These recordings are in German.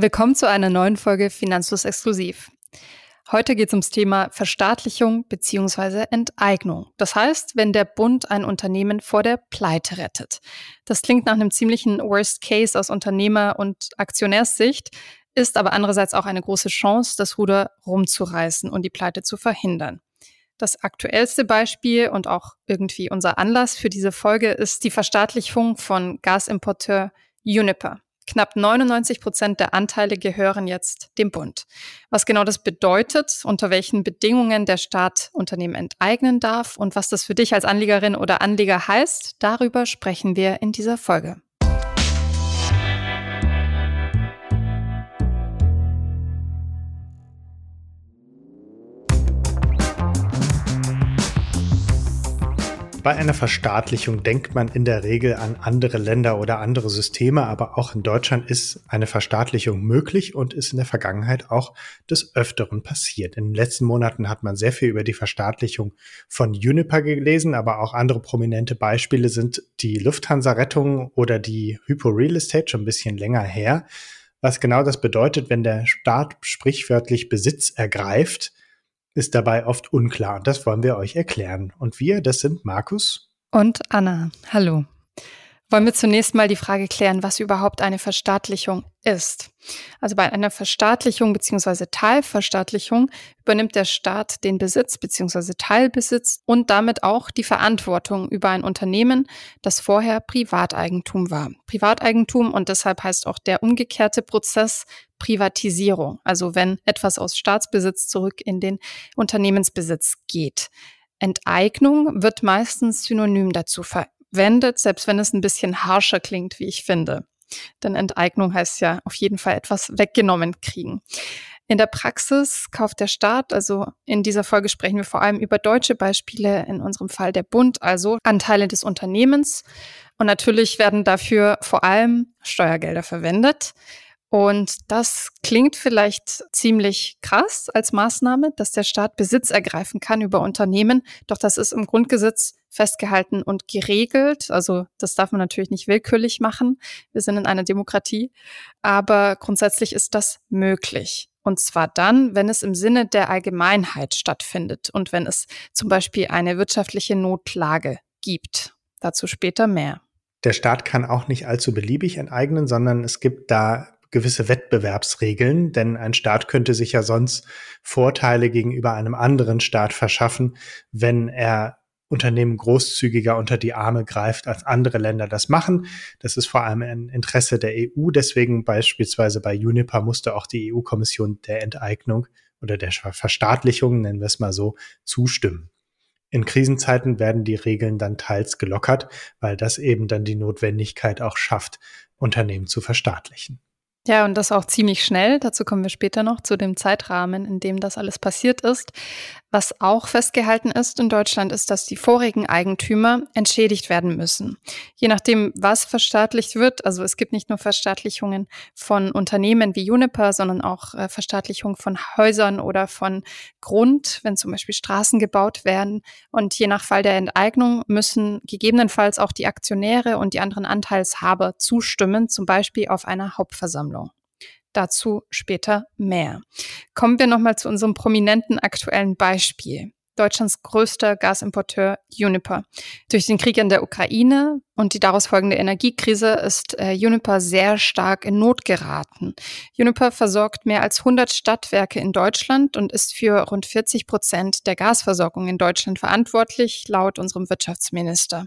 Willkommen zu einer neuen Folge Finanzlos Exklusiv. Heute geht es ums Thema Verstaatlichung bzw. Enteignung. Das heißt, wenn der Bund ein Unternehmen vor der Pleite rettet. Das klingt nach einem ziemlichen Worst Case aus Unternehmer- und Aktionärssicht, ist aber andererseits auch eine große Chance, das Ruder rumzureißen und die Pleite zu verhindern. Das aktuellste Beispiel und auch irgendwie unser Anlass für diese Folge ist die Verstaatlichung von Gasimporteur Uniper. Knapp 99 Prozent der Anteile gehören jetzt dem Bund. Was genau das bedeutet, unter welchen Bedingungen der Staat Unternehmen enteignen darf und was das für dich als Anlegerin oder Anleger heißt, darüber sprechen wir in dieser Folge. Bei einer Verstaatlichung denkt man in der Regel an andere Länder oder andere Systeme, aber auch in Deutschland ist eine Verstaatlichung möglich und ist in der Vergangenheit auch des Öfteren passiert. In den letzten Monaten hat man sehr viel über die Verstaatlichung von Uniper gelesen, aber auch andere prominente Beispiele sind die Lufthansa-Rettung oder die Hypo Real Estate schon ein bisschen länger her. Was genau das bedeutet, wenn der Staat sprichwörtlich Besitz ergreift, ist dabei oft unklar. Und das wollen wir euch erklären. Und wir, das sind Markus und Anna. Hallo. Wollen wir zunächst mal die Frage klären, was überhaupt eine Verstaatlichung ist. Also bei einer Verstaatlichung bzw. Teilverstaatlichung übernimmt der Staat den Besitz bzw. Teilbesitz und damit auch die Verantwortung über ein Unternehmen, das vorher Privateigentum war. Privateigentum und deshalb heißt auch der umgekehrte Prozess Privatisierung, also wenn etwas aus Staatsbesitz zurück in den Unternehmensbesitz geht. Enteignung wird meistens synonym dazu verwendet, selbst wenn es ein bisschen harscher klingt, wie ich finde. Denn Enteignung heißt ja auf jeden Fall etwas weggenommen kriegen. In der Praxis kauft der Staat, also in dieser Folge sprechen wir vor allem über deutsche Beispiele, in unserem Fall der Bund, also Anteile des Unternehmens. Und natürlich werden dafür vor allem Steuergelder verwendet. Und das klingt vielleicht ziemlich krass als Maßnahme, dass der Staat Besitz ergreifen kann über Unternehmen. Doch das ist im Grundgesetz festgehalten und geregelt. Also das darf man natürlich nicht willkürlich machen. Wir sind in einer Demokratie. Aber grundsätzlich ist das möglich. Und zwar dann, wenn es im Sinne der Allgemeinheit stattfindet und wenn es zum Beispiel eine wirtschaftliche Notlage gibt. Dazu später mehr. Der Staat kann auch nicht allzu beliebig enteignen, sondern es gibt da gewisse Wettbewerbsregeln, denn ein Staat könnte sich ja sonst Vorteile gegenüber einem anderen Staat verschaffen, wenn er Unternehmen großzügiger unter die Arme greift, als andere Länder das machen. Das ist vor allem ein Interesse der EU. Deswegen beispielsweise bei Uniper musste auch die EU-Kommission der Enteignung oder der Verstaatlichung, nennen wir es mal so, zustimmen. In Krisenzeiten werden die Regeln dann teils gelockert, weil das eben dann die Notwendigkeit auch schafft, Unternehmen zu verstaatlichen. Ja, und das auch ziemlich schnell. Dazu kommen wir später noch zu dem Zeitrahmen, in dem das alles passiert ist. Was auch festgehalten ist in Deutschland, ist, dass die vorigen Eigentümer entschädigt werden müssen. Je nachdem, was verstaatlicht wird, also es gibt nicht nur Verstaatlichungen von Unternehmen wie Juniper, sondern auch äh, Verstaatlichung von Häusern oder von Grund, wenn zum Beispiel Straßen gebaut werden. Und je nach Fall der Enteignung müssen gegebenenfalls auch die Aktionäre und die anderen Anteilshaber zustimmen, zum Beispiel auf einer Hauptversammlung. Dazu später mehr. Kommen wir nochmal zu unserem prominenten aktuellen Beispiel. Deutschlands größter Gasimporteur Uniper. Durch den Krieg in der Ukraine und die daraus folgende Energiekrise ist äh, Uniper sehr stark in Not geraten. Uniper versorgt mehr als 100 Stadtwerke in Deutschland und ist für rund 40 Prozent der Gasversorgung in Deutschland verantwortlich, laut unserem Wirtschaftsminister.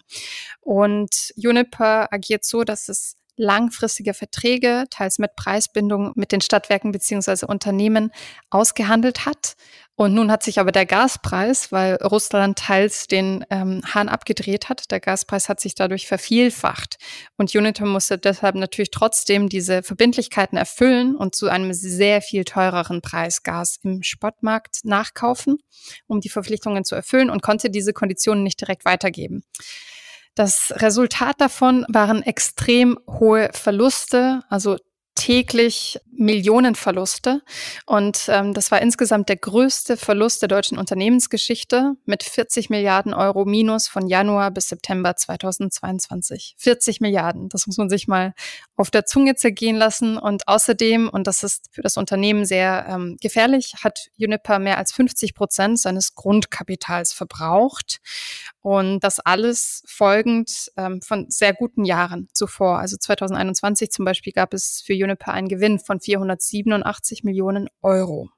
Und Uniper agiert so, dass es langfristige Verträge, teils mit Preisbindung mit den Stadtwerken beziehungsweise Unternehmen ausgehandelt hat. Und nun hat sich aber der Gaspreis, weil Russland teils den ähm, Hahn abgedreht hat, der Gaspreis hat sich dadurch vervielfacht. Und Unitor musste deshalb natürlich trotzdem diese Verbindlichkeiten erfüllen und zu einem sehr viel teureren Preis Gas im Spotmarkt nachkaufen, um die Verpflichtungen zu erfüllen und konnte diese Konditionen nicht direkt weitergeben. Das Resultat davon waren extrem hohe Verluste, also täglich Millionenverluste. Und ähm, das war insgesamt der größte Verlust der deutschen Unternehmensgeschichte mit 40 Milliarden Euro Minus von Januar bis September 2022. 40 Milliarden, das muss man sich mal auf der Zunge zergehen lassen. Und außerdem, und das ist für das Unternehmen sehr ähm, gefährlich, hat Uniper mehr als 50 Prozent seines Grundkapitals verbraucht. Und das alles folgend ähm, von sehr guten Jahren zuvor. Also 2021 zum Beispiel gab es für Uniper einen Gewinn von 487 Millionen Euro.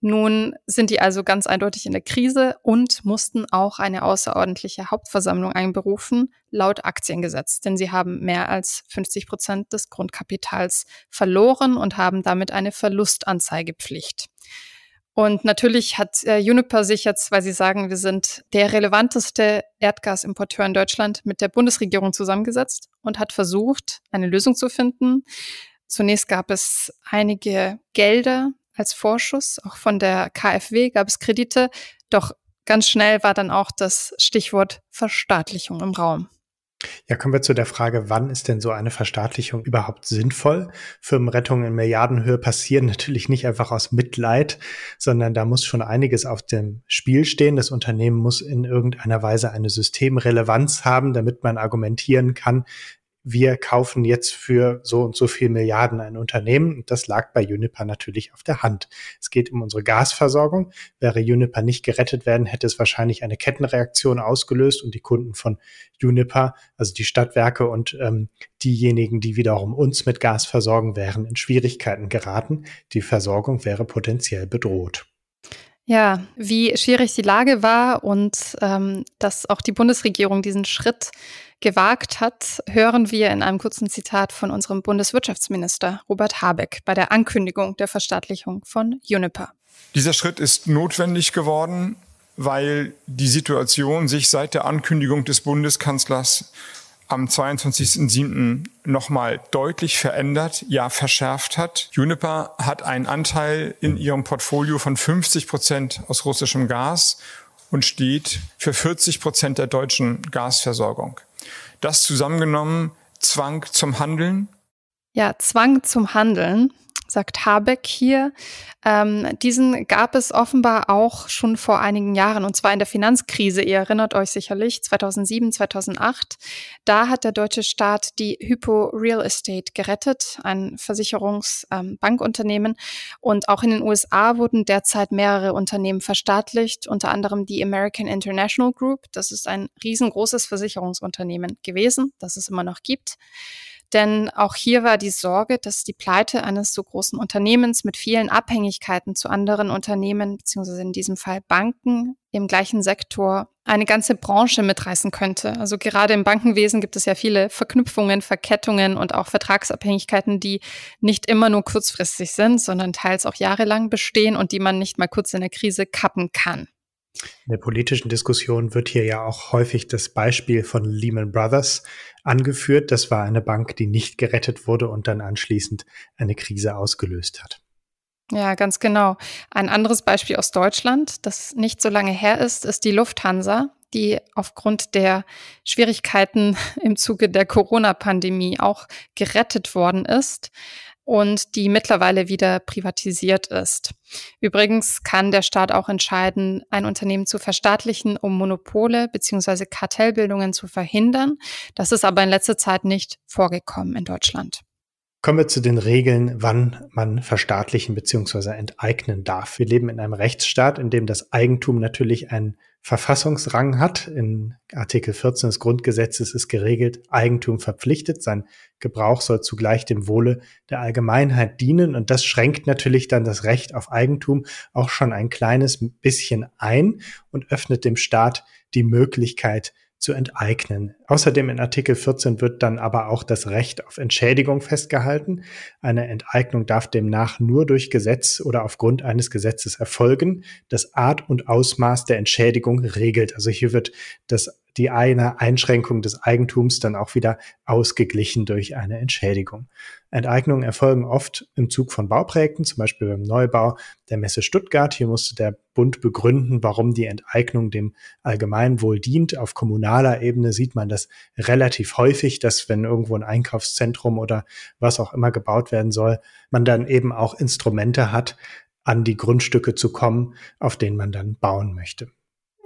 Nun sind die also ganz eindeutig in der Krise und mussten auch eine außerordentliche Hauptversammlung einberufen, laut Aktiengesetz, denn sie haben mehr als 50 Prozent des Grundkapitals verloren und haben damit eine Verlustanzeigepflicht. Und natürlich hat äh, Uniper sich jetzt, weil sie sagen, wir sind der relevanteste Erdgasimporteur in Deutschland, mit der Bundesregierung zusammengesetzt und hat versucht, eine Lösung zu finden. Zunächst gab es einige Gelder als Vorschuss, auch von der KfW gab es Kredite, doch ganz schnell war dann auch das Stichwort Verstaatlichung im Raum. Ja, kommen wir zu der Frage, wann ist denn so eine Verstaatlichung überhaupt sinnvoll? Firmenrettungen in Milliardenhöhe passieren natürlich nicht einfach aus Mitleid, sondern da muss schon einiges auf dem Spiel stehen. Das Unternehmen muss in irgendeiner Weise eine Systemrelevanz haben, damit man argumentieren kann, wir kaufen jetzt für so und so viel Milliarden ein Unternehmen. Und das lag bei Uniper natürlich auf der Hand. Es geht um unsere Gasversorgung. Wäre Uniper nicht gerettet werden, hätte es wahrscheinlich eine Kettenreaktion ausgelöst und die Kunden von Uniper, also die Stadtwerke und ähm, diejenigen, die wiederum uns mit Gas versorgen, wären in Schwierigkeiten geraten. Die Versorgung wäre potenziell bedroht. Ja, wie schwierig die Lage war und ähm, dass auch die Bundesregierung diesen Schritt gewagt hat, hören wir in einem kurzen Zitat von unserem Bundeswirtschaftsminister Robert Habeck bei der Ankündigung der Verstaatlichung von Uniper. Dieser Schritt ist notwendig geworden, weil die Situation sich seit der Ankündigung des Bundeskanzlers am 22.07. nochmal deutlich verändert, ja verschärft hat. Juniper hat einen Anteil in ihrem Portfolio von 50 Prozent aus russischem Gas und steht für 40 Prozent der deutschen Gasversorgung. Das zusammengenommen Zwang zum Handeln? Ja, Zwang zum Handeln sagt Habeck hier. Ähm, diesen gab es offenbar auch schon vor einigen Jahren, und zwar in der Finanzkrise. Ihr erinnert euch sicherlich, 2007, 2008. Da hat der deutsche Staat die Hypo Real Estate gerettet, ein Versicherungsbankunternehmen. Ähm, und auch in den USA wurden derzeit mehrere Unternehmen verstaatlicht, unter anderem die American International Group. Das ist ein riesengroßes Versicherungsunternehmen gewesen, das es immer noch gibt. Denn auch hier war die Sorge, dass die Pleite eines so großen Unternehmens mit vielen Abhängigkeiten zu anderen Unternehmen, beziehungsweise in diesem Fall Banken im gleichen Sektor, eine ganze Branche mitreißen könnte. Also gerade im Bankenwesen gibt es ja viele Verknüpfungen, Verkettungen und auch Vertragsabhängigkeiten, die nicht immer nur kurzfristig sind, sondern teils auch jahrelang bestehen und die man nicht mal kurz in der Krise kappen kann. In der politischen Diskussion wird hier ja auch häufig das Beispiel von Lehman Brothers angeführt. Das war eine Bank, die nicht gerettet wurde und dann anschließend eine Krise ausgelöst hat. Ja, ganz genau. Ein anderes Beispiel aus Deutschland, das nicht so lange her ist, ist die Lufthansa, die aufgrund der Schwierigkeiten im Zuge der Corona-Pandemie auch gerettet worden ist und die mittlerweile wieder privatisiert ist. Übrigens kann der Staat auch entscheiden, ein Unternehmen zu verstaatlichen, um Monopole bzw. Kartellbildungen zu verhindern. Das ist aber in letzter Zeit nicht vorgekommen in Deutschland. Kommen wir zu den Regeln, wann man verstaatlichen bzw. enteignen darf. Wir leben in einem Rechtsstaat, in dem das Eigentum natürlich einen Verfassungsrang hat. In Artikel 14 des Grundgesetzes ist geregelt, Eigentum verpflichtet, sein Gebrauch soll zugleich dem Wohle der Allgemeinheit dienen. Und das schränkt natürlich dann das Recht auf Eigentum auch schon ein kleines bisschen ein und öffnet dem Staat die Möglichkeit, zu enteignen. Außerdem in Artikel 14 wird dann aber auch das Recht auf Entschädigung festgehalten. Eine Enteignung darf demnach nur durch Gesetz oder aufgrund eines Gesetzes erfolgen, das Art und Ausmaß der Entschädigung regelt. Also hier wird das die eine Einschränkung des Eigentums dann auch wieder ausgeglichen durch eine Entschädigung. Enteignungen erfolgen oft im Zug von Bauprojekten, zum Beispiel beim Neubau der Messe Stuttgart. Hier musste der Bund begründen, warum die Enteignung dem Allgemeinwohl dient. Auf kommunaler Ebene sieht man das relativ häufig, dass wenn irgendwo ein Einkaufszentrum oder was auch immer gebaut werden soll, man dann eben auch Instrumente hat, an die Grundstücke zu kommen, auf denen man dann bauen möchte.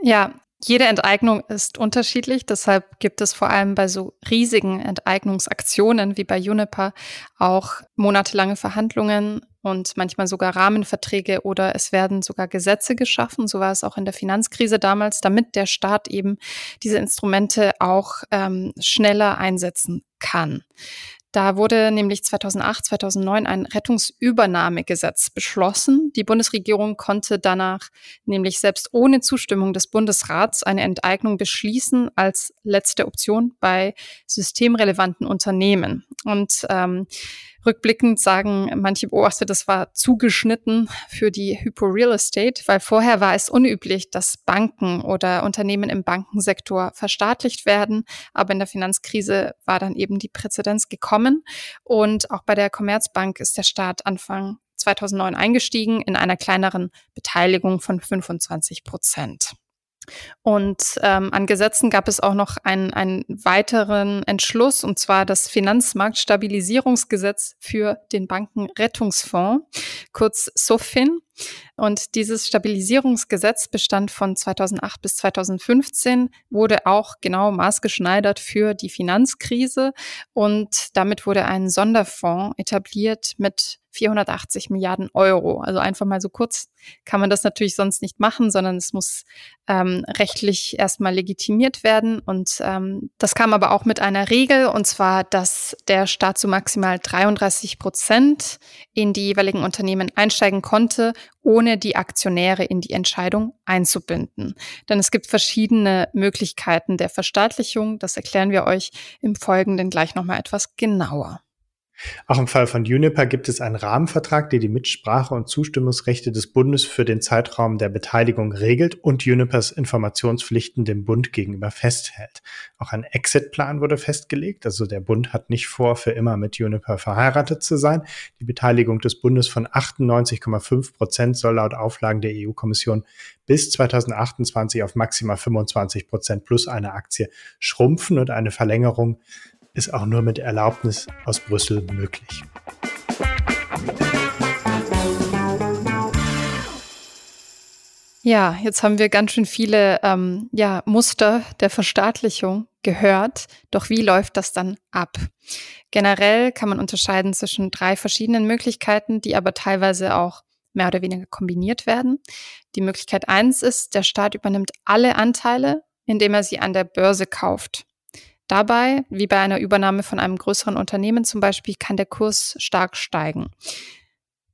Ja, jede Enteignung ist unterschiedlich, deshalb gibt es vor allem bei so riesigen Enteignungsaktionen wie bei Juniper auch monatelange Verhandlungen und manchmal sogar Rahmenverträge oder es werden sogar Gesetze geschaffen. So war es auch in der Finanzkrise damals, damit der Staat eben diese Instrumente auch ähm, schneller einsetzen kann. Da wurde nämlich 2008, 2009 ein Rettungsübernahmegesetz beschlossen. Die Bundesregierung konnte danach nämlich selbst ohne Zustimmung des Bundesrats eine Enteignung beschließen als letzte Option bei systemrelevanten Unternehmen. Und ähm, Rückblickend sagen manche Beobachter, das war zugeschnitten für die Hypo Real Estate, weil vorher war es unüblich, dass Banken oder Unternehmen im Bankensektor verstaatlicht werden. Aber in der Finanzkrise war dann eben die Präzedenz gekommen. Und auch bei der Commerzbank ist der Staat Anfang 2009 eingestiegen in einer kleineren Beteiligung von 25 Prozent. Und ähm, an Gesetzen gab es auch noch einen, einen weiteren Entschluss, und zwar das Finanzmarktstabilisierungsgesetz für den Bankenrettungsfonds, kurz SOFIN. Und dieses Stabilisierungsgesetz bestand von 2008 bis 2015, wurde auch genau maßgeschneidert für die Finanzkrise und damit wurde ein Sonderfonds etabliert mit 480 Milliarden Euro. Also einfach mal so kurz kann man das natürlich sonst nicht machen, sondern es muss ähm, rechtlich erstmal legitimiert werden. Und ähm, das kam aber auch mit einer Regel, und zwar, dass der Staat zu maximal 33 Prozent in die jeweiligen Unternehmen einsteigen konnte, ohne die Aktionäre in die Entscheidung einzubinden. Denn es gibt verschiedene Möglichkeiten der Verstaatlichung. Das erklären wir euch im Folgenden gleich nochmal etwas genauer. Auch im Fall von Juniper gibt es einen Rahmenvertrag, der die Mitsprache und Zustimmungsrechte des Bundes für den Zeitraum der Beteiligung regelt und Junipers Informationspflichten dem Bund gegenüber festhält. Auch ein Exit-Plan wurde festgelegt, also der Bund hat nicht vor, für immer mit Juniper verheiratet zu sein. Die Beteiligung des Bundes von 98,5 Prozent soll laut Auflagen der EU-Kommission bis 2028 auf maximal 25 Prozent plus eine Aktie schrumpfen und eine Verlängerung ist auch nur mit Erlaubnis aus Brüssel möglich. Ja, jetzt haben wir ganz schön viele ähm, ja, Muster der Verstaatlichung gehört. Doch wie läuft das dann ab? Generell kann man unterscheiden zwischen drei verschiedenen Möglichkeiten, die aber teilweise auch mehr oder weniger kombiniert werden. Die Möglichkeit eins ist, der Staat übernimmt alle Anteile, indem er sie an der Börse kauft. Dabei, wie bei einer Übernahme von einem größeren Unternehmen zum Beispiel, kann der Kurs stark steigen.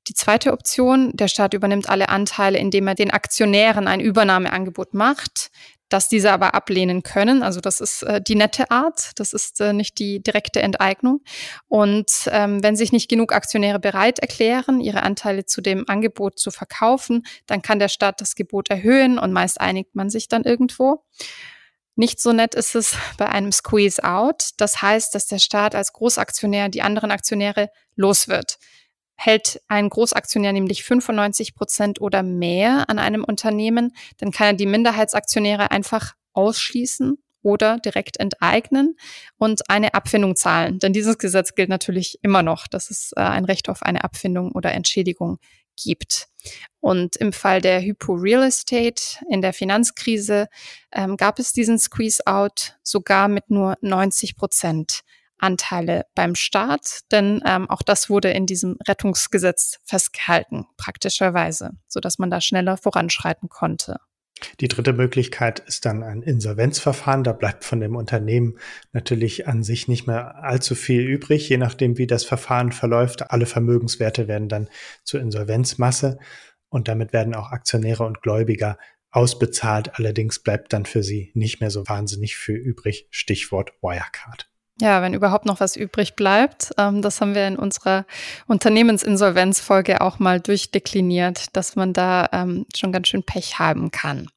Die zweite Option, der Staat übernimmt alle Anteile, indem er den Aktionären ein Übernahmeangebot macht, das diese aber ablehnen können. Also das ist äh, die nette Art, das ist äh, nicht die direkte Enteignung. Und ähm, wenn sich nicht genug Aktionäre bereit erklären, ihre Anteile zu dem Angebot zu verkaufen, dann kann der Staat das Gebot erhöhen und meist einigt man sich dann irgendwo. Nicht so nett ist es bei einem Squeeze-out. Das heißt, dass der Staat als Großaktionär die anderen Aktionäre los wird. Hält ein Großaktionär nämlich 95 Prozent oder mehr an einem Unternehmen, dann kann er die Minderheitsaktionäre einfach ausschließen oder direkt enteignen und eine Abfindung zahlen. Denn dieses Gesetz gilt natürlich immer noch, dass es äh, ein Recht auf eine Abfindung oder Entschädigung gibt. Und im Fall der Hypo Real Estate in der Finanzkrise ähm, gab es diesen Squeeze-out sogar mit nur 90 Prozent Anteile beim Staat, denn ähm, auch das wurde in diesem Rettungsgesetz festgehalten, praktischerweise, so dass man da schneller voranschreiten konnte. Die dritte Möglichkeit ist dann ein Insolvenzverfahren. Da bleibt von dem Unternehmen natürlich an sich nicht mehr allzu viel übrig, je nachdem, wie das Verfahren verläuft. Alle Vermögenswerte werden dann zur Insolvenzmasse und damit werden auch Aktionäre und Gläubiger ausbezahlt. Allerdings bleibt dann für sie nicht mehr so wahnsinnig viel übrig. Stichwort Wirecard. Ja, wenn überhaupt noch was übrig bleibt. Ähm, das haben wir in unserer Unternehmensinsolvenzfolge auch mal durchdekliniert, dass man da ähm, schon ganz schön Pech haben kann.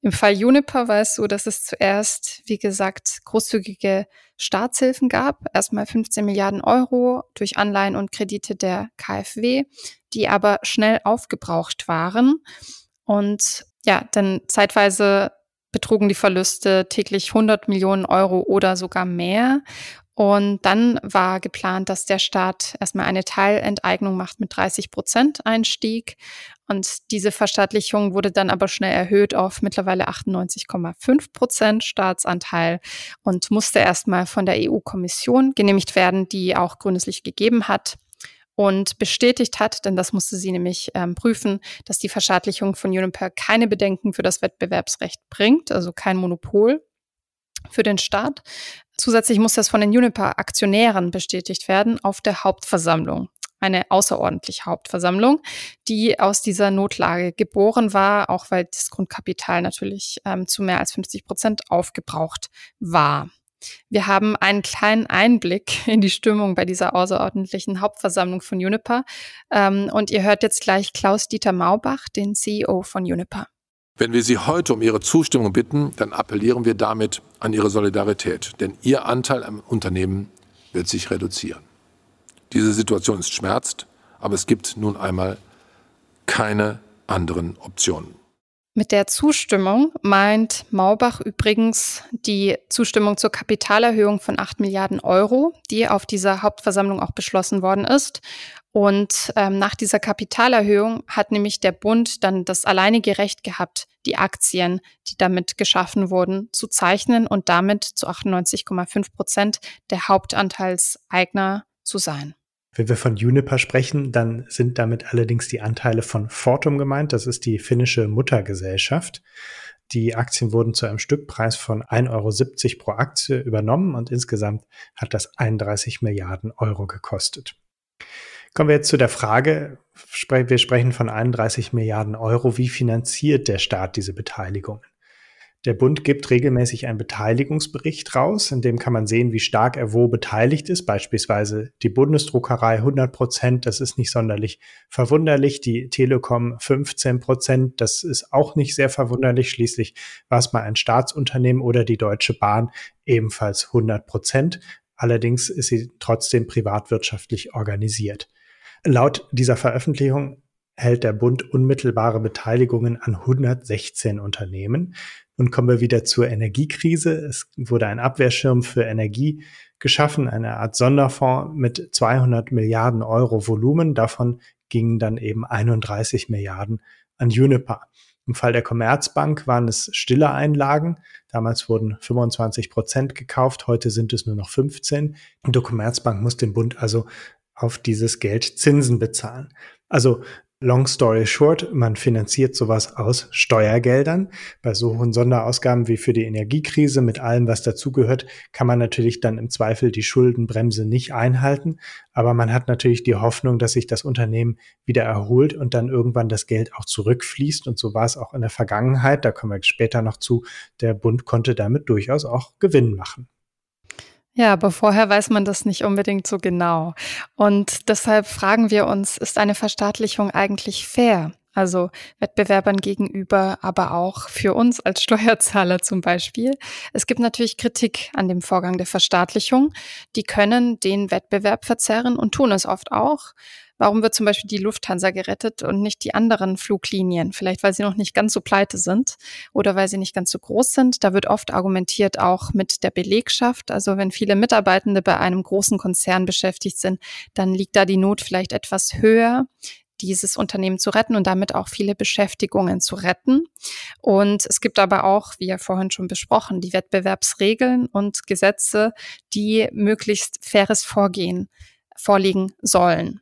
Im Fall Juniper war es so, dass es zuerst, wie gesagt, großzügige Staatshilfen gab. Erstmal 15 Milliarden Euro durch Anleihen und Kredite der KfW, die aber schnell aufgebraucht waren. Und ja, dann zeitweise betrugen die Verluste täglich 100 Millionen Euro oder sogar mehr. Und dann war geplant, dass der Staat erstmal eine Teilenteignung macht mit 30 Prozent Einstieg. Und diese Verstaatlichung wurde dann aber schnell erhöht auf mittlerweile 98,5 Prozent Staatsanteil und musste erstmal von der EU-Kommission genehmigt werden, die auch grünes Licht gegeben hat und bestätigt hat, denn das musste sie nämlich ähm, prüfen, dass die Verstaatlichung von Uniper keine Bedenken für das Wettbewerbsrecht bringt, also kein Monopol für den Staat. Zusätzlich muss das von den Juniper-Aktionären bestätigt werden auf der Hauptversammlung. Eine außerordentliche Hauptversammlung, die aus dieser Notlage geboren war, auch weil das Grundkapital natürlich ähm, zu mehr als 50 Prozent aufgebraucht war. Wir haben einen kleinen Einblick in die Stimmung bei dieser außerordentlichen Hauptversammlung von Juniper. Ähm, und ihr hört jetzt gleich Klaus-Dieter Maubach, den CEO von Juniper. Wenn wir Sie heute um Ihre Zustimmung bitten, dann appellieren wir damit an Ihre Solidarität, denn Ihr Anteil am Unternehmen wird sich reduzieren. Diese Situation ist schmerzt, aber es gibt nun einmal keine anderen Optionen. Mit der Zustimmung meint Maubach übrigens die Zustimmung zur Kapitalerhöhung von 8 Milliarden Euro, die auf dieser Hauptversammlung auch beschlossen worden ist. Und ähm, nach dieser Kapitalerhöhung hat nämlich der Bund dann das alleinige Recht gehabt, die Aktien, die damit geschaffen wurden, zu zeichnen und damit zu 98,5 Prozent der Hauptanteilseigner zu sein. Wenn wir von Juniper sprechen, dann sind damit allerdings die Anteile von Fortum gemeint. Das ist die finnische Muttergesellschaft. Die Aktien wurden zu einem Stückpreis von 1,70 Euro pro Aktie übernommen und insgesamt hat das 31 Milliarden Euro gekostet. Kommen wir jetzt zu der Frage, wir sprechen von 31 Milliarden Euro. Wie finanziert der Staat diese Beteiligungen? Der Bund gibt regelmäßig einen Beteiligungsbericht raus, in dem kann man sehen, wie stark er wo beteiligt ist. Beispielsweise die Bundesdruckerei 100 Prozent, das ist nicht sonderlich verwunderlich. Die Telekom 15 Prozent, das ist auch nicht sehr verwunderlich. Schließlich war es mal ein Staatsunternehmen oder die Deutsche Bahn ebenfalls 100 Prozent. Allerdings ist sie trotzdem privatwirtschaftlich organisiert. Laut dieser Veröffentlichung hält der Bund unmittelbare Beteiligungen an 116 Unternehmen. Und kommen wir wieder zur Energiekrise. Es wurde ein Abwehrschirm für Energie geschaffen, eine Art Sonderfonds mit 200 Milliarden Euro Volumen. Davon gingen dann eben 31 Milliarden an Juniper. Im Fall der Commerzbank waren es stille Einlagen. Damals wurden 25 Prozent gekauft, heute sind es nur noch 15. Und die Commerzbank muss dem Bund also auf dieses Geld Zinsen bezahlen. Also Long story short, man finanziert sowas aus Steuergeldern. Bei so hohen Sonderausgaben wie für die Energiekrise mit allem, was dazugehört, kann man natürlich dann im Zweifel die Schuldenbremse nicht einhalten. Aber man hat natürlich die Hoffnung, dass sich das Unternehmen wieder erholt und dann irgendwann das Geld auch zurückfließt. Und so war es auch in der Vergangenheit. Da kommen wir später noch zu. Der Bund konnte damit durchaus auch Gewinn machen. Ja, aber vorher weiß man das nicht unbedingt so genau. Und deshalb fragen wir uns, ist eine Verstaatlichung eigentlich fair? Also Wettbewerbern gegenüber, aber auch für uns als Steuerzahler zum Beispiel. Es gibt natürlich Kritik an dem Vorgang der Verstaatlichung. Die können den Wettbewerb verzerren und tun es oft auch. Warum wird zum Beispiel die Lufthansa gerettet und nicht die anderen Fluglinien? Vielleicht, weil sie noch nicht ganz so pleite sind oder weil sie nicht ganz so groß sind. Da wird oft argumentiert auch mit der Belegschaft. Also wenn viele Mitarbeitende bei einem großen Konzern beschäftigt sind, dann liegt da die Not vielleicht etwas höher dieses Unternehmen zu retten und damit auch viele Beschäftigungen zu retten. Und es gibt aber auch, wie ja vorhin schon besprochen, die Wettbewerbsregeln und Gesetze, die möglichst faires Vorgehen vorliegen sollen.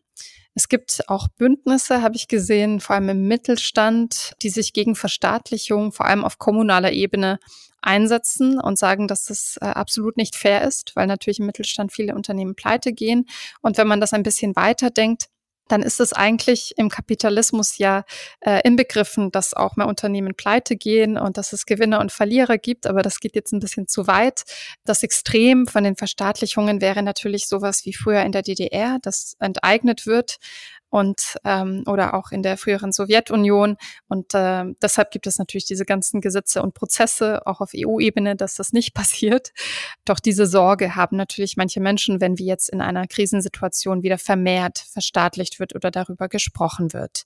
Es gibt auch Bündnisse, habe ich gesehen, vor allem im Mittelstand, die sich gegen Verstaatlichung, vor allem auf kommunaler Ebene, einsetzen und sagen, dass das äh, absolut nicht fair ist, weil natürlich im Mittelstand viele Unternehmen pleite gehen. Und wenn man das ein bisschen weiterdenkt, dann ist es eigentlich im Kapitalismus ja äh, inbegriffen, dass auch mehr Unternehmen pleite gehen und dass es Gewinner und Verlierer gibt. Aber das geht jetzt ein bisschen zu weit. Das Extrem von den Verstaatlichungen wäre natürlich sowas wie früher in der DDR, das enteignet wird und ähm, oder auch in der früheren Sowjetunion. Und äh, deshalb gibt es natürlich diese ganzen Gesetze und Prozesse, auch auf EU-Ebene, dass das nicht passiert. Doch diese Sorge haben natürlich manche Menschen, wenn wie jetzt in einer Krisensituation wieder vermehrt verstaatlicht wird oder darüber gesprochen wird.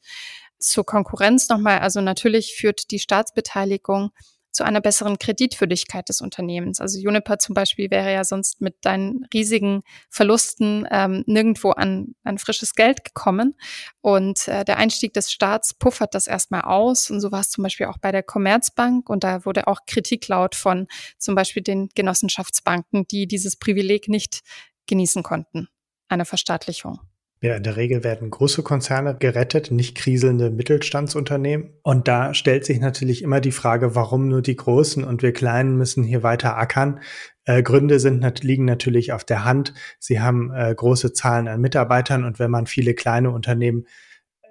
Zur Konkurrenz nochmal, also natürlich führt die Staatsbeteiligung zu einer besseren Kreditwürdigkeit des Unternehmens. Also Juniper zum Beispiel wäre ja sonst mit deinen riesigen Verlusten ähm, nirgendwo an, an frisches Geld gekommen. Und äh, der Einstieg des Staats puffert das erstmal aus. Und so war es zum Beispiel auch bei der Commerzbank. Und da wurde auch Kritik laut von zum Beispiel den Genossenschaftsbanken, die dieses Privileg nicht genießen konnten, einer Verstaatlichung. Ja, in der Regel werden große Konzerne gerettet, nicht kriselnde Mittelstandsunternehmen. Und da stellt sich natürlich immer die Frage, warum nur die Großen und wir Kleinen müssen hier weiter ackern. Äh, Gründe sind, liegen natürlich auf der Hand. Sie haben äh, große Zahlen an Mitarbeitern und wenn man viele kleine Unternehmen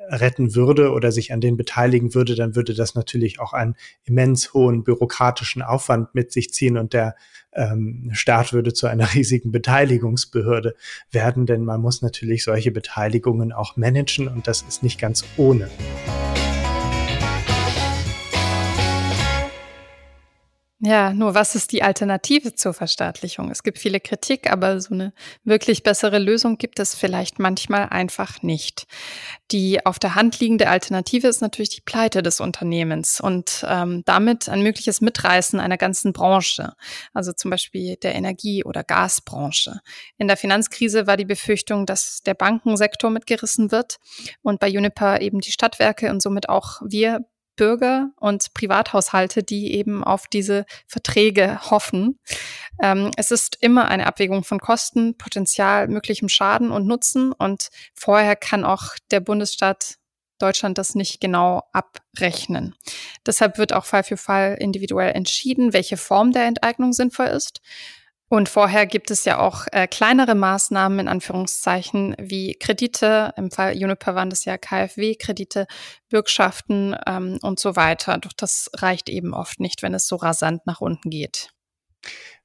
retten würde oder sich an denen beteiligen würde, dann würde das natürlich auch einen immens hohen bürokratischen Aufwand mit sich ziehen und der ähm, Staat würde zu einer riesigen Beteiligungsbehörde werden, denn man muss natürlich solche Beteiligungen auch managen und das ist nicht ganz ohne. Ja, nur was ist die Alternative zur Verstaatlichung? Es gibt viele Kritik, aber so eine wirklich bessere Lösung gibt es vielleicht manchmal einfach nicht. Die auf der Hand liegende Alternative ist natürlich die Pleite des Unternehmens und ähm, damit ein mögliches Mitreißen einer ganzen Branche, also zum Beispiel der Energie- oder Gasbranche. In der Finanzkrise war die Befürchtung, dass der Bankensektor mitgerissen wird und bei Juniper eben die Stadtwerke und somit auch wir Bürger und Privathaushalte, die eben auf diese Verträge hoffen. Ähm, es ist immer eine Abwägung von Kosten, Potenzial, möglichem Schaden und Nutzen. Und vorher kann auch der Bundesstaat Deutschland das nicht genau abrechnen. Deshalb wird auch Fall für Fall individuell entschieden, welche Form der Enteignung sinnvoll ist. Und vorher gibt es ja auch äh, kleinere Maßnahmen in Anführungszeichen wie Kredite, im Fall Juniper waren das ja KfW-Kredite, Bürgschaften ähm, und so weiter. Doch das reicht eben oft nicht, wenn es so rasant nach unten geht.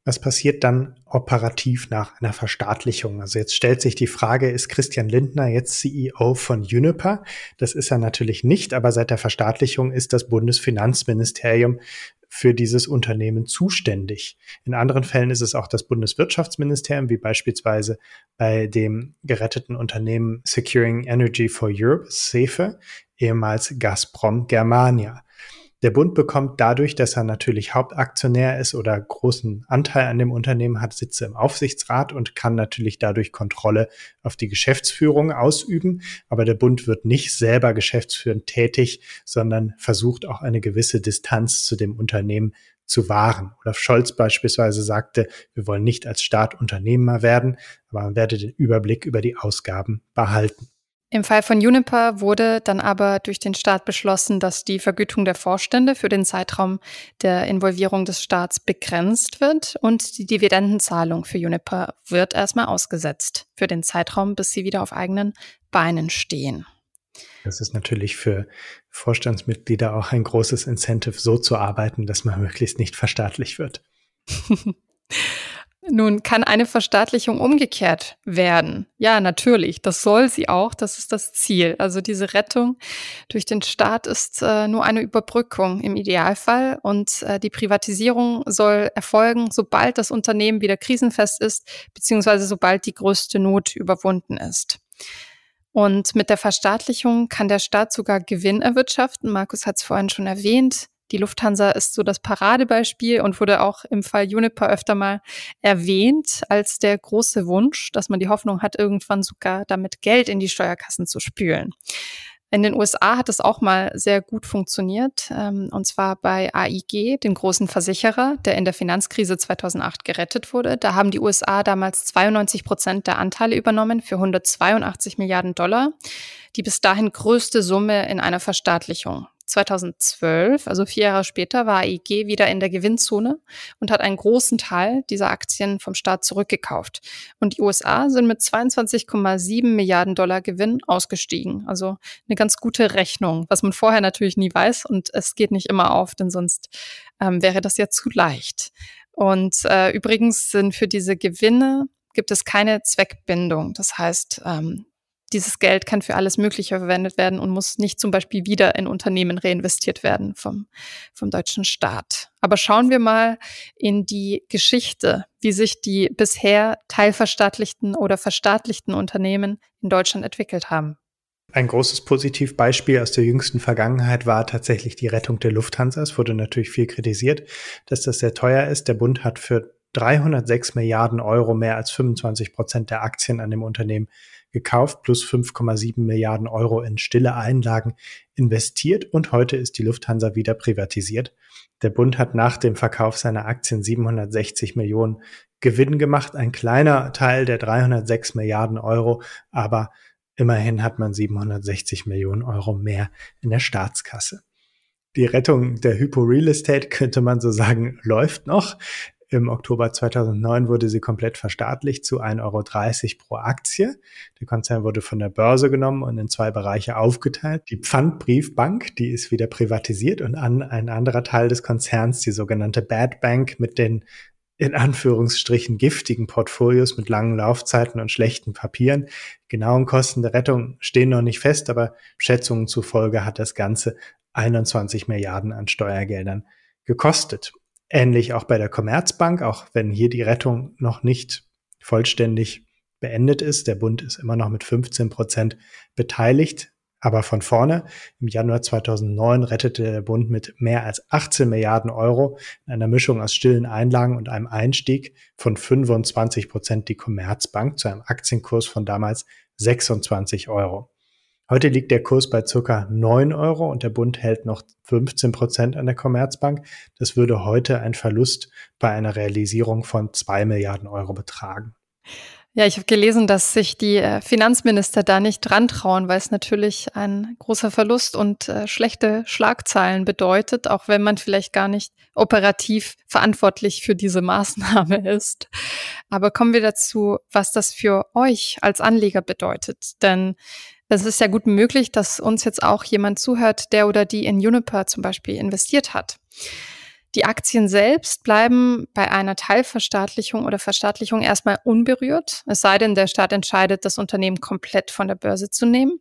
Was passiert dann operativ nach einer Verstaatlichung? Also jetzt stellt sich die Frage, ist Christian Lindner jetzt CEO von Juniper? Das ist er natürlich nicht, aber seit der Verstaatlichung ist das Bundesfinanzministerium für dieses Unternehmen zuständig. In anderen Fällen ist es auch das Bundeswirtschaftsministerium, wie beispielsweise bei dem geretteten Unternehmen Securing Energy for Europe, SEFE, ehemals Gazprom Germania. Der Bund bekommt dadurch, dass er natürlich Hauptaktionär ist oder großen Anteil an dem Unternehmen hat, Sitze im Aufsichtsrat und kann natürlich dadurch Kontrolle auf die Geschäftsführung ausüben. Aber der Bund wird nicht selber geschäftsführend tätig, sondern versucht auch eine gewisse Distanz zu dem Unternehmen zu wahren. Olaf Scholz beispielsweise sagte, wir wollen nicht als Staat Unternehmer werden, aber man werde den Überblick über die Ausgaben behalten. Im Fall von Juniper wurde dann aber durch den Staat beschlossen, dass die Vergütung der Vorstände für den Zeitraum der Involvierung des Staats begrenzt wird und die Dividendenzahlung für Juniper wird erstmal ausgesetzt für den Zeitraum, bis sie wieder auf eigenen Beinen stehen. Das ist natürlich für Vorstandsmitglieder auch ein großes Incentive, so zu arbeiten, dass man möglichst nicht verstaatlicht wird. Nun kann eine Verstaatlichung umgekehrt werden. Ja, natürlich, das soll sie auch, das ist das Ziel. Also diese Rettung durch den Staat ist äh, nur eine Überbrückung im Idealfall und äh, die Privatisierung soll erfolgen, sobald das Unternehmen wieder krisenfest ist, beziehungsweise sobald die größte Not überwunden ist. Und mit der Verstaatlichung kann der Staat sogar Gewinn erwirtschaften. Markus hat es vorhin schon erwähnt. Die Lufthansa ist so das Paradebeispiel und wurde auch im Fall Juniper öfter mal erwähnt als der große Wunsch, dass man die Hoffnung hat, irgendwann sogar damit Geld in die Steuerkassen zu spülen. In den USA hat es auch mal sehr gut funktioniert, ähm, und zwar bei AIG, dem großen Versicherer, der in der Finanzkrise 2008 gerettet wurde. Da haben die USA damals 92 Prozent der Anteile übernommen für 182 Milliarden Dollar, die bis dahin größte Summe in einer Verstaatlichung. 2012, also vier Jahre später, war AIG wieder in der Gewinnzone und hat einen großen Teil dieser Aktien vom Staat zurückgekauft. Und die USA sind mit 22,7 Milliarden Dollar Gewinn ausgestiegen. Also eine ganz gute Rechnung, was man vorher natürlich nie weiß und es geht nicht immer auf, denn sonst ähm, wäre das ja zu leicht. Und äh, übrigens sind für diese Gewinne gibt es keine Zweckbindung. Das heißt, ähm, dieses Geld kann für alles Mögliche verwendet werden und muss nicht zum Beispiel wieder in Unternehmen reinvestiert werden vom, vom deutschen Staat. Aber schauen wir mal in die Geschichte, wie sich die bisher teilverstaatlichten oder verstaatlichten Unternehmen in Deutschland entwickelt haben. Ein großes Positivbeispiel aus der jüngsten Vergangenheit war tatsächlich die Rettung der Lufthansa. Es wurde natürlich viel kritisiert, dass das sehr teuer ist. Der Bund hat für 306 Milliarden Euro mehr als 25 Prozent der Aktien an dem Unternehmen gekauft, plus 5,7 Milliarden Euro in stille Einlagen investiert und heute ist die Lufthansa wieder privatisiert. Der Bund hat nach dem Verkauf seiner Aktien 760 Millionen Gewinn gemacht, ein kleiner Teil der 306 Milliarden Euro, aber Immerhin hat man 760 Millionen Euro mehr in der Staatskasse. Die Rettung der Hypo Real Estate, könnte man so sagen, läuft noch. Im Oktober 2009 wurde sie komplett verstaatlicht zu 1,30 Euro pro Aktie. Der Konzern wurde von der Börse genommen und in zwei Bereiche aufgeteilt. Die Pfandbriefbank, die ist wieder privatisiert und an ein anderer Teil des Konzerns, die sogenannte Bad Bank mit den in Anführungsstrichen giftigen Portfolios mit langen Laufzeiten und schlechten Papieren. genauen Kosten der Rettung stehen noch nicht fest, aber Schätzungen zufolge hat das Ganze 21 Milliarden an Steuergeldern gekostet. Ähnlich auch bei der Commerzbank, auch wenn hier die Rettung noch nicht vollständig beendet ist. Der Bund ist immer noch mit 15 Prozent beteiligt. Aber von vorne, im Januar 2009 rettete der Bund mit mehr als 18 Milliarden Euro in einer Mischung aus stillen Einlagen und einem Einstieg von 25 Prozent die Commerzbank zu einem Aktienkurs von damals 26 Euro. Heute liegt der Kurs bei circa 9 Euro und der Bund hält noch 15 Prozent an der Commerzbank. Das würde heute ein Verlust bei einer Realisierung von 2 Milliarden Euro betragen. Ja, ich habe gelesen, dass sich die äh, Finanzminister da nicht dran trauen, weil es natürlich ein großer Verlust und äh, schlechte Schlagzeilen bedeutet, auch wenn man vielleicht gar nicht operativ verantwortlich für diese Maßnahme ist. Aber kommen wir dazu, was das für euch als Anleger bedeutet. Denn es ist ja gut möglich, dass uns jetzt auch jemand zuhört, der oder die in Juniper zum Beispiel investiert hat. Die Aktien selbst bleiben bei einer Teilverstaatlichung oder Verstaatlichung erstmal unberührt, es sei denn, der Staat entscheidet, das Unternehmen komplett von der Börse zu nehmen.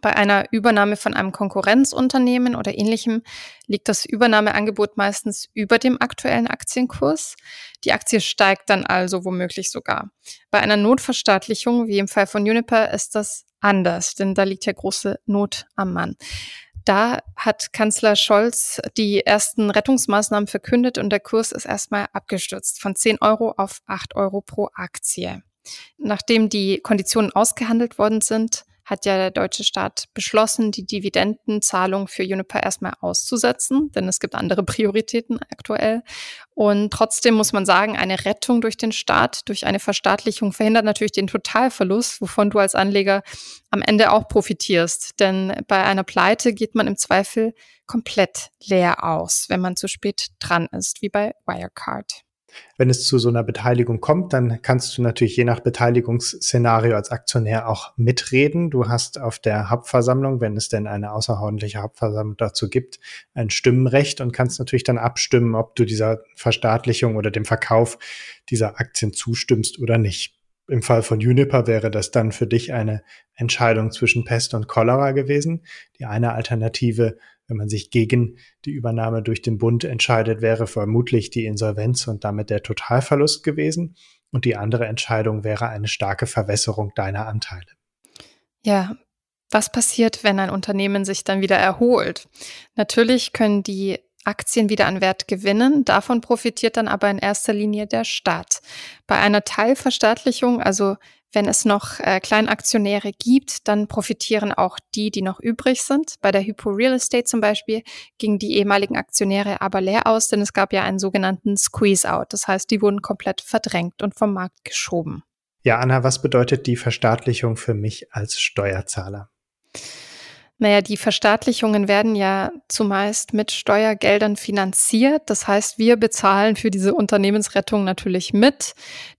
Bei einer Übernahme von einem Konkurrenzunternehmen oder ähnlichem liegt das Übernahmeangebot meistens über dem aktuellen Aktienkurs. Die Aktie steigt dann also womöglich sogar. Bei einer Notverstaatlichung, wie im Fall von Uniper, ist das anders, denn da liegt ja große Not am Mann. Da hat Kanzler Scholz die ersten Rettungsmaßnahmen verkündet und der Kurs ist erstmal abgestürzt von 10 Euro auf 8 Euro pro Aktie. Nachdem die Konditionen ausgehandelt worden sind, hat ja der deutsche Staat beschlossen, die Dividendenzahlung für Juniper erstmal auszusetzen, denn es gibt andere Prioritäten aktuell. Und trotzdem muss man sagen, eine Rettung durch den Staat, durch eine Verstaatlichung verhindert natürlich den Totalverlust, wovon du als Anleger am Ende auch profitierst. Denn bei einer Pleite geht man im Zweifel komplett leer aus, wenn man zu spät dran ist, wie bei Wirecard. Wenn es zu so einer Beteiligung kommt, dann kannst du natürlich je nach Beteiligungsszenario als Aktionär auch mitreden. Du hast auf der Hauptversammlung, wenn es denn eine außerordentliche Hauptversammlung dazu gibt, ein Stimmenrecht und kannst natürlich dann abstimmen, ob du dieser Verstaatlichung oder dem Verkauf dieser Aktien zustimmst oder nicht. Im Fall von Juniper wäre das dann für dich eine Entscheidung zwischen Pest und Cholera gewesen. Die eine Alternative wenn man sich gegen die Übernahme durch den Bund entscheidet, wäre vermutlich die Insolvenz und damit der Totalverlust gewesen. Und die andere Entscheidung wäre eine starke Verwässerung deiner Anteile. Ja, was passiert, wenn ein Unternehmen sich dann wieder erholt? Natürlich können die Aktien wieder an Wert gewinnen. Davon profitiert dann aber in erster Linie der Staat. Bei einer Teilverstaatlichung, also wenn es noch äh, Kleinaktionäre gibt, dann profitieren auch die, die noch übrig sind. Bei der Hypo Real Estate zum Beispiel gingen die ehemaligen Aktionäre aber leer aus, denn es gab ja einen sogenannten Squeeze-out. Das heißt, die wurden komplett verdrängt und vom Markt geschoben. Ja, Anna, was bedeutet die Verstaatlichung für mich als Steuerzahler? Naja, die Verstaatlichungen werden ja zumeist mit Steuergeldern finanziert. Das heißt, wir bezahlen für diese Unternehmensrettung natürlich mit,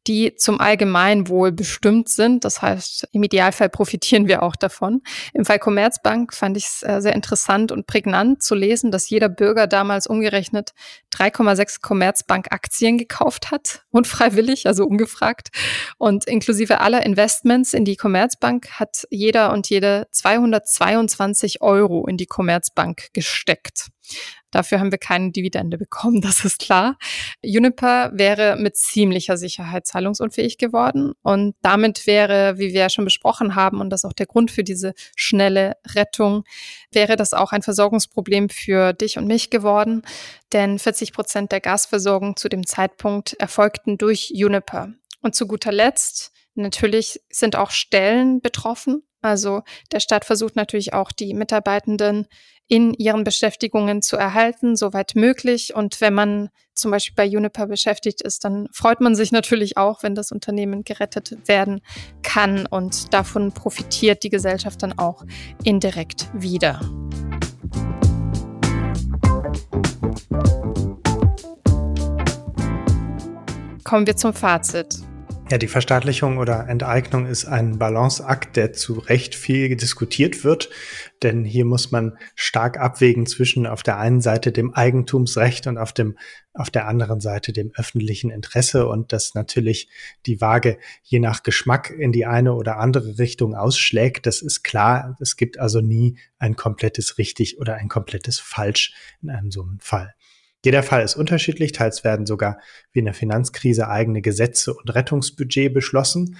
die zum Allgemeinwohl bestimmt sind. Das heißt, im Idealfall profitieren wir auch davon. Im Fall Commerzbank fand ich es äh, sehr interessant und prägnant zu lesen, dass jeder Bürger damals umgerechnet 3,6 Commerzbank-Aktien gekauft hat, unfreiwillig, also ungefragt. Und inklusive aller Investments in die Commerzbank hat jeder und jede 222 Euro in die Commerzbank gesteckt. Dafür haben wir keine Dividende bekommen, das ist klar. Juniper wäre mit ziemlicher Sicherheit zahlungsunfähig geworden und damit wäre, wie wir ja schon besprochen haben, und das ist auch der Grund für diese schnelle Rettung, wäre das auch ein Versorgungsproblem für dich und mich geworden, denn 40 Prozent der Gasversorgung zu dem Zeitpunkt erfolgten durch Juniper. Und zu guter Letzt Natürlich sind auch Stellen betroffen. Also der Staat versucht natürlich auch die Mitarbeitenden in ihren Beschäftigungen zu erhalten, soweit möglich. Und wenn man zum Beispiel bei Juniper beschäftigt ist, dann freut man sich natürlich auch, wenn das Unternehmen gerettet werden kann. Und davon profitiert die Gesellschaft dann auch indirekt wieder. Kommen wir zum Fazit. Ja, die Verstaatlichung oder Enteignung ist ein Balanceakt, der zu Recht viel diskutiert wird, denn hier muss man stark abwägen zwischen auf der einen Seite dem Eigentumsrecht und auf dem auf der anderen Seite dem öffentlichen Interesse und dass natürlich die Waage je nach Geschmack in die eine oder andere Richtung ausschlägt, das ist klar. Es gibt also nie ein komplettes richtig oder ein komplettes falsch in einem so einem Fall. Jeder Fall ist unterschiedlich, teils werden sogar wie in der Finanzkrise eigene Gesetze und Rettungsbudget beschlossen.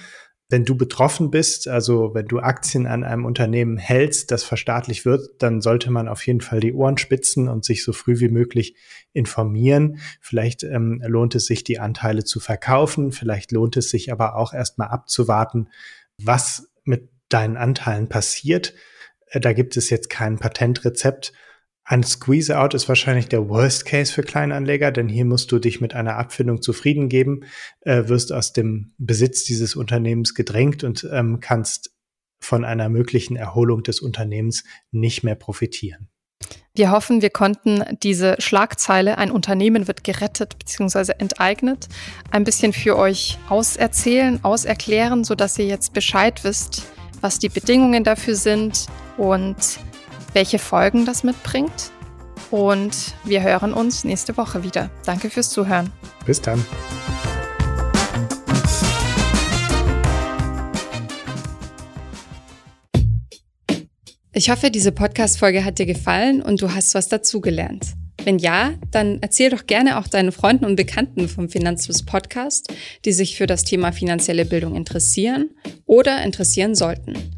Wenn du betroffen bist, also wenn du Aktien an einem Unternehmen hältst, das verstaatlicht wird, dann sollte man auf jeden Fall die Ohren spitzen und sich so früh wie möglich informieren. Vielleicht ähm, lohnt es sich, die Anteile zu verkaufen. Vielleicht lohnt es sich aber auch erstmal abzuwarten, was mit deinen Anteilen passiert. Äh, da gibt es jetzt kein Patentrezept. Ein Squeeze-Out ist wahrscheinlich der Worst Case für Kleinanleger, denn hier musst du dich mit einer Abfindung zufrieden geben, äh, wirst aus dem Besitz dieses Unternehmens gedrängt und ähm, kannst von einer möglichen Erholung des Unternehmens nicht mehr profitieren. Wir hoffen, wir konnten diese Schlagzeile, ein Unternehmen wird gerettet bzw. enteignet, ein bisschen für euch auserzählen, auserklären, sodass ihr jetzt Bescheid wisst, was die Bedingungen dafür sind und welche Folgen das mitbringt. Und wir hören uns nächste Woche wieder. Danke fürs Zuhören. Bis dann. Ich hoffe, diese Podcast-Folge hat dir gefallen und du hast was dazugelernt. Wenn ja, dann erzähl doch gerne auch deinen Freunden und Bekannten vom Finanzfluss Podcast, die sich für das Thema finanzielle Bildung interessieren oder interessieren sollten.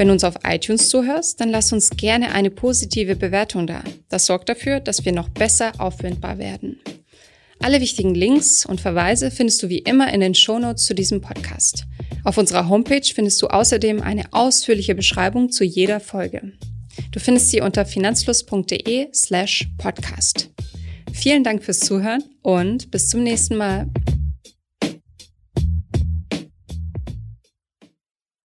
Wenn du uns auf iTunes zuhörst, dann lass uns gerne eine positive Bewertung da. Das sorgt dafür, dass wir noch besser auffindbar werden. Alle wichtigen Links und Verweise findest du wie immer in den Shownotes zu diesem Podcast. Auf unserer Homepage findest du außerdem eine ausführliche Beschreibung zu jeder Folge. Du findest sie unter finanzfluss.de slash podcast. Vielen Dank fürs Zuhören und bis zum nächsten Mal.